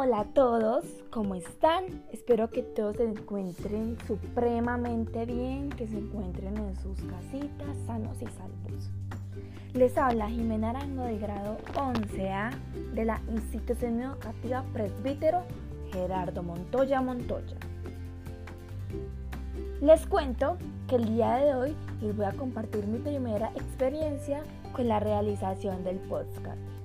Hola a todos, ¿cómo están? Espero que todos se encuentren supremamente bien, que se encuentren en sus casitas sanos y salvos. Les habla Jimena Arango de grado 11A de la Institución Educativa Presbítero Gerardo Montoya Montoya. Les cuento que el día de hoy les voy a compartir mi primera experiencia con la realización del podcast.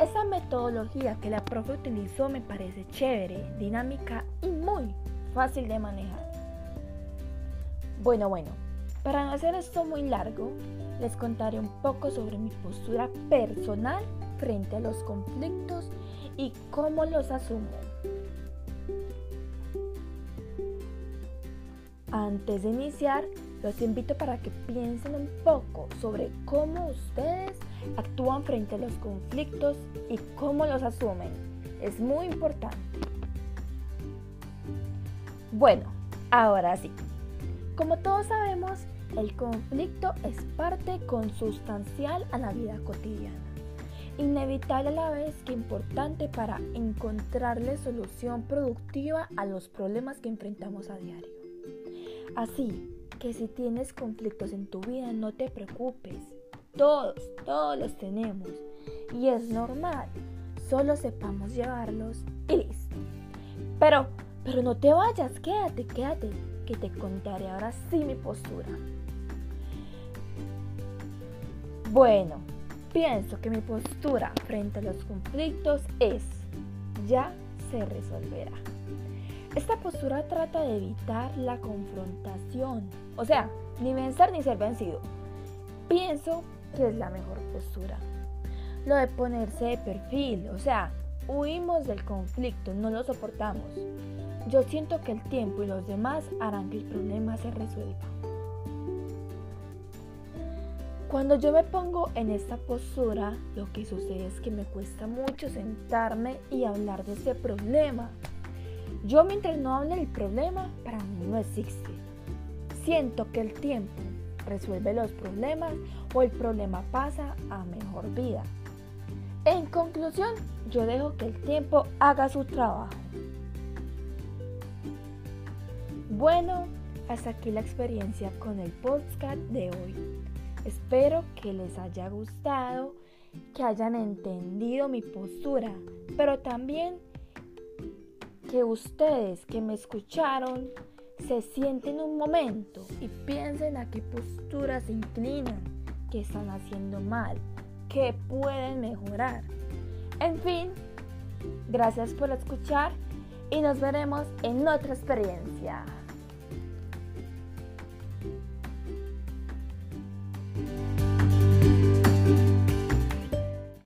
Esa metodología que la profe utilizó me parece chévere, dinámica y muy fácil de manejar. Bueno, bueno, para no hacer esto muy largo, les contaré un poco sobre mi postura personal frente a los conflictos y cómo los asumo. Antes de iniciar, los invito para que piensen un poco sobre cómo ustedes actúan frente a los conflictos y cómo los asumen. Es muy importante. Bueno, ahora sí. Como todos sabemos, el conflicto es parte consustancial a la vida cotidiana. Inevitable a la vez que importante para encontrarle solución productiva a los problemas que enfrentamos a diario. Así que si tienes conflictos en tu vida, no te preocupes. Todos, todos los tenemos. Y es normal. Solo sepamos llevarlos y listo. Pero, pero no te vayas, quédate, quédate, que te contaré ahora sí mi postura. Bueno, pienso que mi postura frente a los conflictos es, ya se resolverá. Esta postura trata de evitar la confrontación, o sea, ni vencer ni ser vencido. Pienso que es la mejor postura. Lo de ponerse de perfil, o sea, huimos del conflicto, no lo soportamos. Yo siento que el tiempo y los demás harán que el problema se resuelva. Cuando yo me pongo en esta postura, lo que sucede es que me cuesta mucho sentarme y hablar de ese problema. Yo mientras no hable del problema, para mí no existe. Siento que el tiempo resuelve los problemas o el problema pasa a mejor vida. En conclusión, yo dejo que el tiempo haga su trabajo. Bueno, hasta aquí la experiencia con el podcast de hoy. Espero que les haya gustado, que hayan entendido mi postura, pero también que ustedes que me escucharon se sienten un momento y piensen a qué postura se inclinan, qué están haciendo mal, qué pueden mejorar. En fin, gracias por escuchar y nos veremos en otra experiencia.